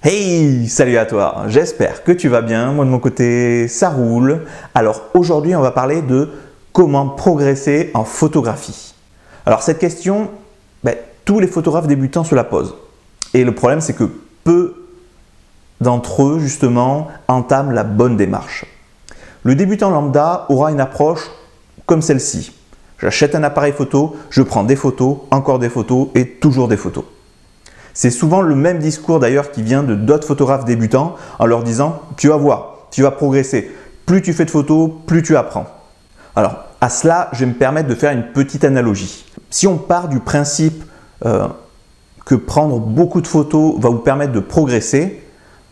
Hey, salut à toi, j'espère que tu vas bien, moi de mon côté ça roule. Alors aujourd'hui on va parler de comment progresser en photographie. Alors cette question, ben, tous les photographes débutants se la posent. Et le problème c'est que peu d'entre eux justement entament la bonne démarche. Le débutant lambda aura une approche comme celle-ci. J'achète un appareil photo, je prends des photos, encore des photos et toujours des photos. C'est souvent le même discours d'ailleurs qui vient de d'autres photographes débutants en leur disant tu vas voir, tu vas progresser. Plus tu fais de photos, plus tu apprends. Alors à cela, je vais me permettre de faire une petite analogie. Si on part du principe euh, que prendre beaucoup de photos va vous permettre de progresser,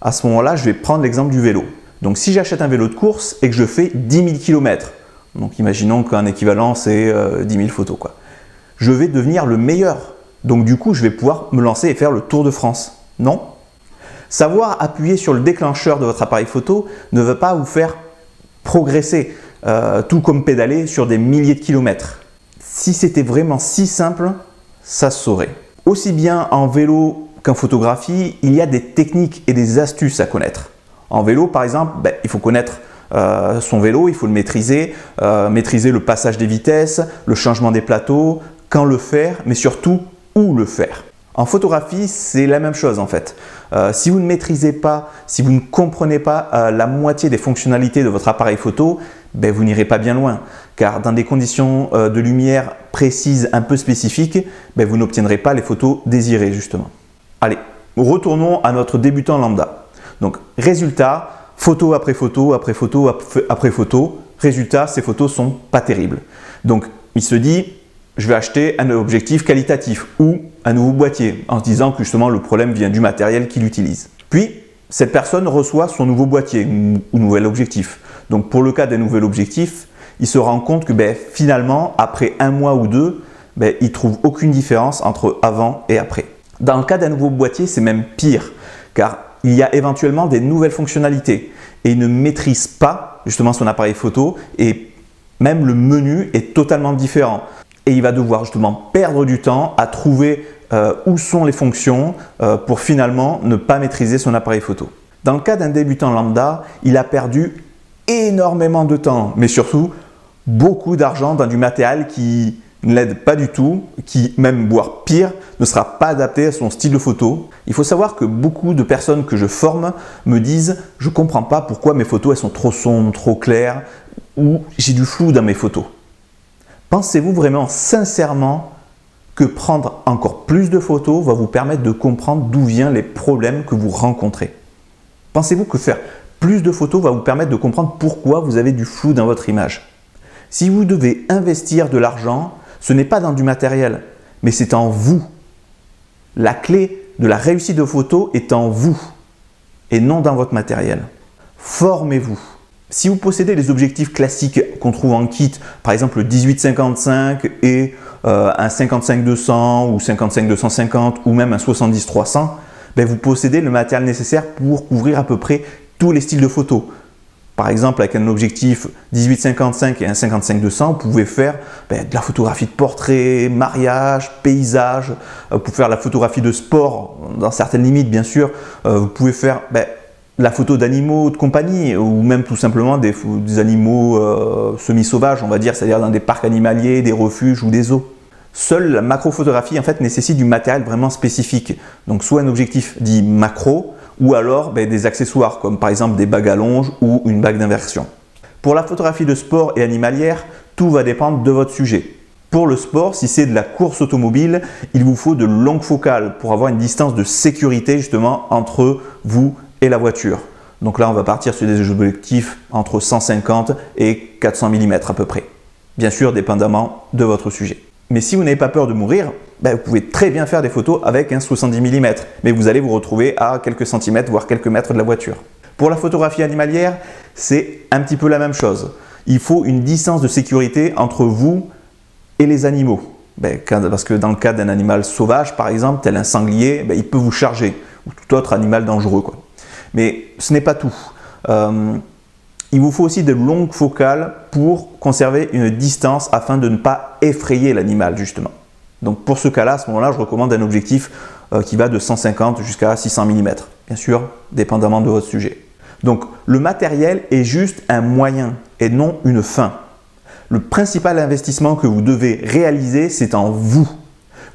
à ce moment-là, je vais prendre l'exemple du vélo. Donc si j'achète un vélo de course et que je fais 10 000 km, donc imaginons qu'un équivalent c'est 10 euh, 000 photos, quoi. je vais devenir le meilleur donc du coup, je vais pouvoir me lancer et faire le tour de France. Non Savoir appuyer sur le déclencheur de votre appareil photo ne veut pas vous faire progresser, euh, tout comme pédaler sur des milliers de kilomètres. Si c'était vraiment si simple, ça se saurait. Aussi bien en vélo qu'en photographie, il y a des techniques et des astuces à connaître. En vélo, par exemple, ben, il faut connaître euh, son vélo, il faut le maîtriser, euh, maîtriser le passage des vitesses, le changement des plateaux, quand le faire, mais surtout le faire. En photographie, c'est la même chose en fait. Euh, si vous ne maîtrisez pas, si vous ne comprenez pas euh, la moitié des fonctionnalités de votre appareil photo, ben, vous n'irez pas bien loin. Car dans des conditions euh, de lumière précises, un peu spécifiques, ben, vous n'obtiendrez pas les photos désirées justement. Allez, retournons à notre débutant lambda. Donc, résultat, photo après photo, après photo, après photo. Résultat, ces photos sont pas terribles. Donc, il se dit, je vais acheter un objectif qualitatif ou un nouveau boîtier en se disant que justement le problème vient du matériel qu'il utilise. Puis, cette personne reçoit son nouveau boîtier ou nouvel objectif. Donc pour le cas d'un nouvel objectif, il se rend compte que ben, finalement, après un mois ou deux, ben, il trouve aucune différence entre avant et après. Dans le cas d'un nouveau boîtier, c'est même pire, car il y a éventuellement des nouvelles fonctionnalités et il ne maîtrise pas justement son appareil photo et même le menu est totalement différent et il va devoir justement perdre du temps à trouver euh, où sont les fonctions euh, pour finalement ne pas maîtriser son appareil photo. Dans le cas d'un débutant lambda, il a perdu énormément de temps, mais surtout beaucoup d'argent dans du matériel qui ne l'aide pas du tout, qui même voire pire, ne sera pas adapté à son style de photo. Il faut savoir que beaucoup de personnes que je forme me disent je ne comprends pas pourquoi mes photos elles sont trop sombres, trop claires ou j'ai du flou dans mes photos. Pensez-vous vraiment sincèrement que prendre encore plus de photos va vous permettre de comprendre d'où viennent les problèmes que vous rencontrez? Pensez-vous que faire plus de photos va vous permettre de comprendre pourquoi vous avez du flou dans votre image? Si vous devez investir de l'argent, ce n'est pas dans du matériel, mais c'est en vous. La clé de la réussite de photos est en vous et non dans votre matériel. Formez-vous. Si vous possédez les objectifs classiques qu'on trouve en kit, par exemple le 18-55 et euh, un 55-200 ou 55-250 ou même un 70-300, ben vous possédez le matériel nécessaire pour couvrir à peu près tous les styles de photos. Par exemple, avec un objectif 18-55 et un 55-200, vous pouvez faire ben, de la photographie de portrait, mariage, paysage. Euh, vous pouvez faire la photographie de sport, dans certaines limites bien sûr. Euh, vous pouvez faire ben, la photo d'animaux de compagnie ou même tout simplement des, animaux euh, semi-sauvages, on va dire, c'est-à-dire dans des parcs animaliers, des refuges ou des zoos. Seule la macrophotographie en fait nécessite du matériel vraiment spécifique. Donc soit un objectif dit macro ou alors ben, des accessoires comme par exemple des bagues à longe ou une bague d'inversion. Pour la photographie de sport et animalière, tout va dépendre de votre sujet. Pour le sport, si c'est de la course automobile, il vous faut de longues focales pour avoir une distance de sécurité justement entre vous la voiture. Donc là, on va partir sur des objectifs entre 150 et 400 mm à peu près. Bien sûr, dépendamment de votre sujet. Mais si vous n'avez pas peur de mourir, ben, vous pouvez très bien faire des photos avec un 70 mm, mais vous allez vous retrouver à quelques centimètres, voire quelques mètres de la voiture. Pour la photographie animalière, c'est un petit peu la même chose. Il faut une distance de sécurité entre vous et les animaux. Ben, parce que dans le cas d'un animal sauvage, par exemple, tel un sanglier, ben, il peut vous charger, ou tout autre animal dangereux. Mais ce n'est pas tout. Euh, il vous faut aussi de longues focales pour conserver une distance afin de ne pas effrayer l'animal justement. Donc pour ce cas-là, à ce moment-là, je recommande un objectif euh, qui va de 150 jusqu'à 600 mm. bien sûr, dépendamment de votre sujet. Donc le matériel est juste un moyen et non une fin. Le principal investissement que vous devez réaliser, c'est en vous.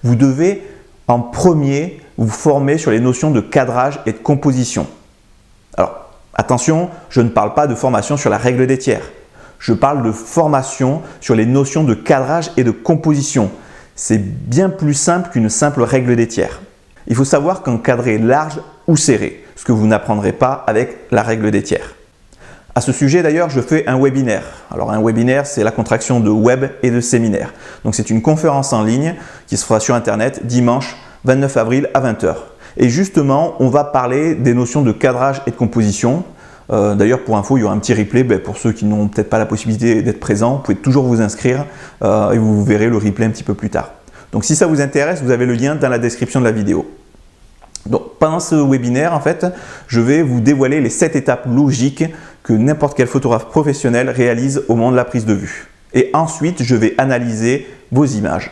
Vous devez en premier vous former sur les notions de cadrage et de composition. Alors attention, je ne parle pas de formation sur la règle des tiers. Je parle de formation sur les notions de cadrage et de composition. C'est bien plus simple qu'une simple règle des tiers. Il faut savoir qu'encadrer large ou serré, ce que vous n'apprendrez pas avec la règle des tiers. À ce sujet d'ailleurs, je fais un webinaire. Alors un webinaire, c'est la contraction de web et de séminaire. Donc c'est une conférence en ligne qui se fera sur Internet dimanche 29 avril à 20h. Et justement, on va parler des notions de cadrage et de composition. Euh, d'ailleurs, pour info, il y aura un petit replay. Ben, pour ceux qui n'ont peut-être pas la possibilité d'être présents, vous pouvez toujours vous inscrire euh, et vous verrez le replay un petit peu plus tard. Donc si ça vous intéresse, vous avez le lien dans la description de la vidéo. Donc pendant ce webinaire, en fait, je vais vous dévoiler les 7 étapes logiques que n'importe quel photographe professionnel réalise au moment de la prise de vue. Et ensuite, je vais analyser vos images.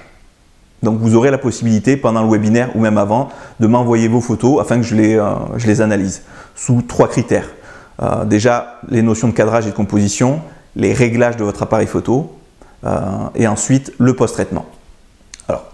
Donc vous aurez la possibilité pendant le webinaire ou même avant de m'envoyer vos photos afin que je les, euh, analyse sous trois critères. Euh, déjà, les notions de cadrage et de composition, les réglages de votre appareil photo euh, et ensuite le post-traitement. Alors,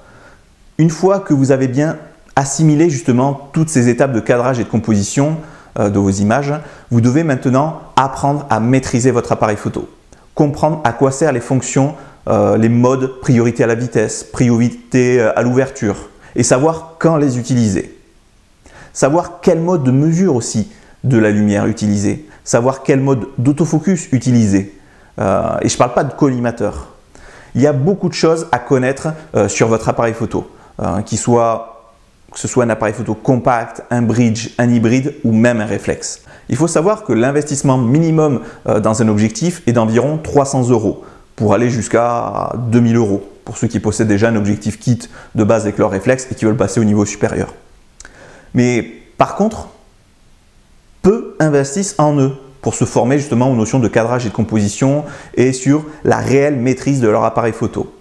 une fois que vous avez bien assimilé justement toutes ces étapes de cadrage et de composition de vos images, vous devez maintenant apprendre à maîtriser votre appareil photo, comprendre à quoi servent les fonctions euh, les modes priorité à la vitesse, priorité euh, à l'ouverture, et savoir quand les utiliser. Savoir quel mode de mesure aussi de la lumière utiliser, savoir quel mode d'autofocus utiliser. Euh, et je ne parle pas de collimateur. Il y a beaucoup de choses à connaître sur votre appareil photo, qui soit, que ce soit un appareil photo compact, un bridge, un hybride ou même un réflexe. Il faut savoir que l'investissement minimum dans un objectif est d'environ 300 euros pour aller jusqu'à 2000 euros pour ceux qui possèdent déjà un objectif kit de base avec leur réflexe et qui veulent passer au niveau supérieur. Mais par contre, peu investissent en eux pour se former justement aux notions de cadrage et de composition et sur la réelle maîtrise de leur appareil photo.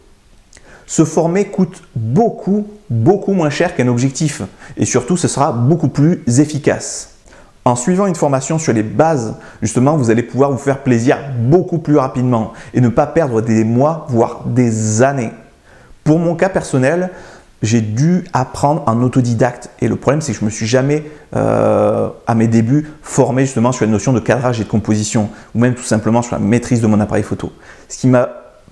Se former coûte beaucoup, beaucoup moins cher qu'un objectif et surtout ce sera beaucoup plus efficace. En suivant une formation sur les bases, justement, vous allez pouvoir vous faire plaisir beaucoup plus rapidement et ne pas perdre des mois, voire des années. Pour mon cas personnel, j'ai dû apprendre en autodidacte. Et le problème, c'est que je ne me suis jamais, euh, à mes débuts, formé justement sur la notion de cadrage et de composition, ou même tout simplement sur la maîtrise de mon appareil photo. Ce qui m'a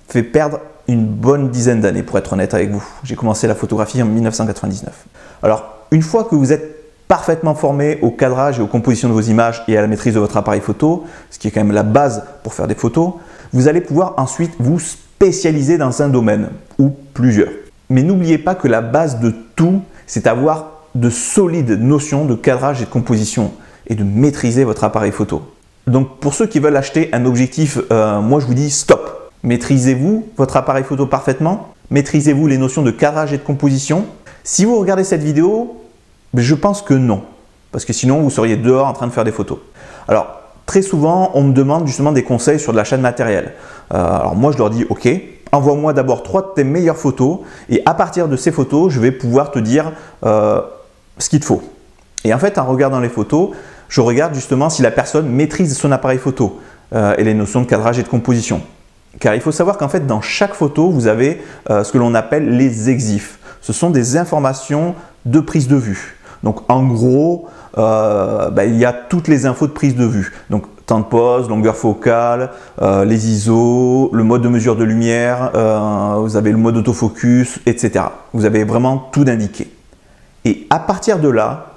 fait perdre une bonne dizaine d'années, pour être honnête avec vous. J'ai commencé la photographie en 1999. Alors, une fois que vous êtes parfaitement formé au cadrage et aux compositions de vos images et à la maîtrise de votre appareil photo, ce qui est quand même la base pour faire des photos, vous allez pouvoir ensuite vous spécialiser dans un domaine ou plusieurs. Mais n'oubliez pas que la base de tout, c'est avoir de solides notions de cadrage et de composition et de maîtriser votre appareil photo. Donc pour ceux qui veulent acheter un objectif, euh, moi je vous dis stop. Maîtrisez-vous votre appareil photo parfaitement? Maîtrisez-vous les notions de cadrage et de composition? Si vous regardez cette vidéo, je pense que non. Parce que sinon, vous seriez dehors en train de faire des photos. Alors, très souvent, on me demande justement des conseils sur de l'achat de matériel. Euh, alors moi, je leur dis, OK, envoie-moi d'abord trois de tes meilleures photos et à partir de ces photos, je vais pouvoir te dire euh, ce qu'il te faut. Et en fait, en regardant les photos, je regarde justement si la personne maîtrise son appareil photo euh, et les notions de cadrage et de composition. Car il faut savoir qu'en fait, dans chaque photo, vous avez ce que l'on appelle les exifs. Ce sont des informations de prise de vue. Donc en gros, euh, bah, il y a toutes les infos de prise de vue. Donc temps de pause, longueur focale, euh, les ISO, le mode de mesure de lumière, euh, vous avez le mode autofocus, etc. Vous avez vraiment tout d'indiqué. Et à partir de là,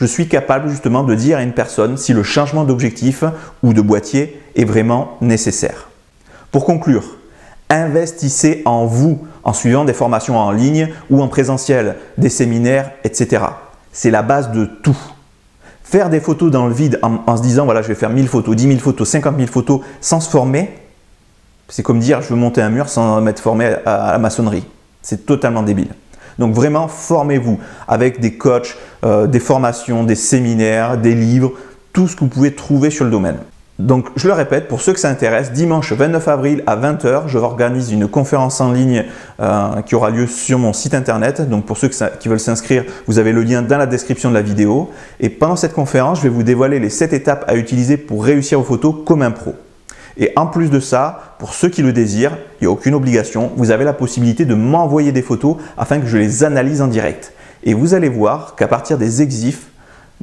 je suis capable justement de dire à une personne si le changement d'objectif ou de boîtier est vraiment nécessaire. Pour conclure, investissez en vous en suivant des formations en ligne ou en présentiel, des séminaires, etc c'est la base de tout. Faire des photos dans le vide en, se disant voilà, je vais faire 1000 photos, 10 000 photos, 50 000 photos sans se former, c'est comme dire je veux monter un mur sans m'être formé à, la maçonnerie. C'est totalement débile. Donc vraiment, formez-vous avec des coachs, euh, des formations, des séminaires, des livres, tout ce que vous pouvez trouver sur le domaine. Donc je le répète, pour ceux que ça intéresse, dimanche 29 avril à 20h, je organise une conférence en ligne euh, qui aura lieu sur mon site internet. Donc pour ceux qui veulent s'inscrire, vous avez le lien dans la description de la vidéo. Et pendant cette conférence, je vais vous dévoiler les 7 étapes à utiliser pour réussir vos photos comme un pro. Et en plus de ça, pour ceux qui le désirent, il n'y a aucune obligation, vous avez la possibilité de m'envoyer des photos afin que je les analyse en direct. Et vous allez voir qu'à partir des exifs,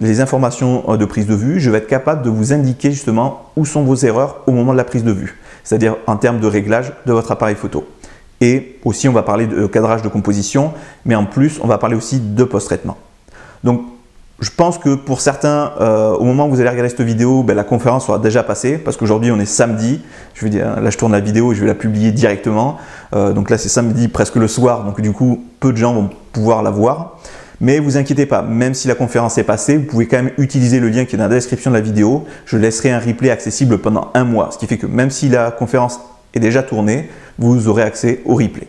les informations euh, de prise de vue, je vais être capable de vous indiquer justement où sont vos erreurs au moment de la prise de vue, c'est-à-dire en termes de réglage de votre appareil photo. Et aussi, on va parler de cadrage de composition, mais en plus, on va parler aussi de post-traitement. Donc, je pense que pour certains, euh, au moment où vous allez regarder cette vidéo, ben, la conférence sera déjà passée parce qu'aujourd'hui on est samedi. Je veux dire, là je tourne la vidéo et je vais la publier directement. Euh, donc là c'est samedi presque le soir, donc du coup peu de gens vont pouvoir la voir. Mais vous inquiétez pas, même si la conférence est passée, vous pouvez quand même utiliser le lien qui est dans la description de la vidéo. Je laisserai un replay accessible pendant un mois, ce qui fait que même si la conférence est déjà tournée, vous aurez accès au replay.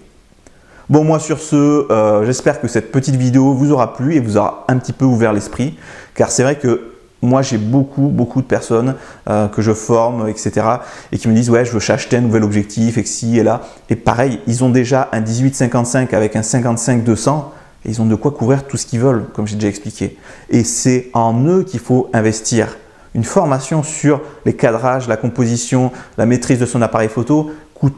Bon, moi sur ce, euh, j'espère que cette petite vidéo vous aura plu et vous aura un petit peu ouvert l'esprit, car c'est vrai que moi j'ai beaucoup, beaucoup de personnes euh, que je forme, etc. et qui me disent ouais, je veux acheter un nouvel objectif, et ci et là. Et pareil, ils ont déjà un 18-55 avec un 55-200 et ils ont de quoi couvrir tout ce qu'ils veulent, comme j'ai déjà expliqué. Et c'est en eux qu'il faut investir. Une formation sur les cadrages, la composition, la maîtrise de son appareil photo coûte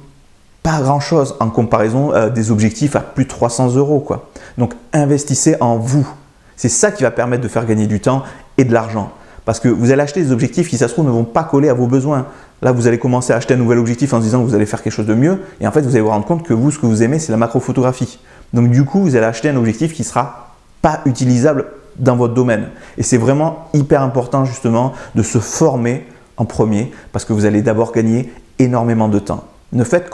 pas grand chose en comparaison euh, des objectifs à plus de 300 euros. Quoi. Donc investissez en vous. C'est ça qui va permettre de faire gagner du temps et de l'argent. Parce que vous allez acheter des objectifs qui, ça se trouve, ne vont pas coller à vos besoins. Là, vous allez commencer à acheter un nouvel objectif en se disant que vous allez faire quelque chose de mieux. Et en fait, vous allez vous rendre compte que vous, ce que vous aimez, c'est la macrophotographie. Donc du coup, vous allez acheter un objectif qui sera pas utilisable dans votre domaine. Et c'est vraiment hyper important justement de se former en premier parce que vous allez d'abord gagner énormément de temps. Ne faites,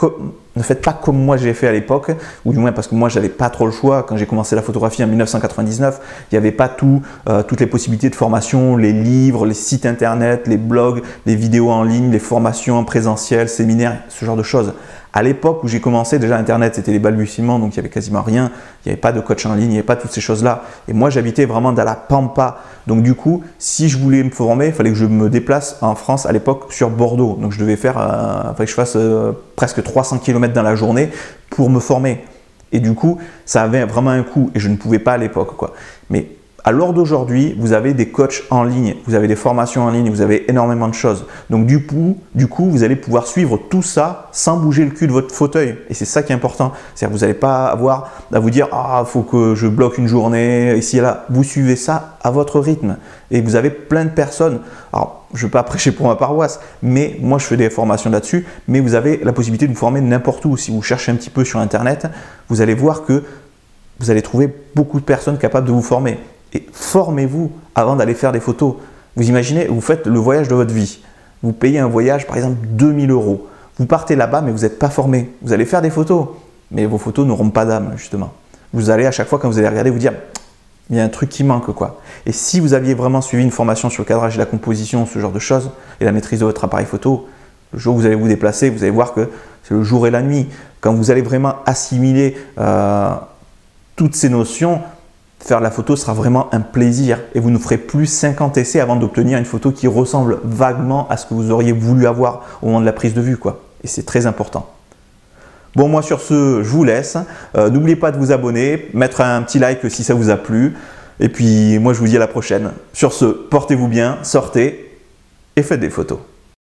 ne faites pas comme moi j'ai fait à l'époque, ou du moins parce que moi j'avais pas trop le choix. Quand j'ai commencé la photographie en 1999, il n'y avait pas tout, euh, toutes les possibilités de formation, les livres, les sites internet, les blogs, les vidéos en ligne, les formations en présentiel, séminaires, ce genre de choses. À l'époque où j'ai commencé, déjà Internet c'était les balbutiements, donc il n'y avait quasiment rien, il n'y avait pas de coach en ligne, il n'y avait pas toutes ces choses-là. Et moi j'habitais vraiment dans la pampa. Donc du coup, si je voulais me former, il fallait que je me déplace en France à l'époque sur Bordeaux. Donc je devais faire, euh, que je fasse euh, presque 300 km dans la journée pour me former. Et du coup, ça avait vraiment un coût et je ne pouvais pas à l'époque. quoi. Mais à l'heure d'aujourd'hui, vous avez des coachs en ligne, vous avez des formations en ligne, vous avez énormément de choses. Donc du coup, du coup, vous allez pouvoir suivre tout ça sans bouger le cul de votre fauteuil. Et c'est ça qui est important. C'est-à-dire que vous n'allez pas avoir à vous dire ah faut que je bloque une journée ici et là. Vous suivez ça à votre rythme. Et vous avez plein de personnes. Alors je ne vais pas prêcher pour ma paroisse, mais moi je fais des formations là-dessus. Mais vous avez la possibilité de vous former n'importe où. Si vous cherchez un petit peu sur Internet, vous allez voir que vous allez trouver beaucoup de personnes capables de vous former. Et formez-vous avant d'aller faire des photos. Vous imaginez, vous faites le voyage de votre vie. Vous payez un voyage, par exemple, 2000 euros. Vous partez là-bas, mais vous n'êtes pas formé. Vous allez faire des photos, mais vos photos n'auront pas d'âme, justement. Vous allez à chaque fois, quand vous allez regarder, vous dire il y a un truc qui manque, quoi. Et si vous aviez vraiment suivi une formation sur le cadrage et la composition, ce genre de choses, et la maîtrise de votre appareil photo, le jour où vous allez vous déplacer, vous allez voir que c'est le jour et la nuit. Quand vous allez vraiment assimiler euh, toutes ces notions, faire la photo sera vraiment un plaisir et vous ne ferez plus 50 essais avant d'obtenir une photo qui ressemble vaguement à ce que vous auriez voulu avoir au moment de la prise de vue. Quoi. Et c'est très important. Bon, moi sur ce, je vous laisse. Euh, n'oubliez pas de vous abonner, mettre un petit like si ça vous a plu. Et puis moi je vous dis à la prochaine. Sur ce, portez-vous bien, sortez et faites des photos.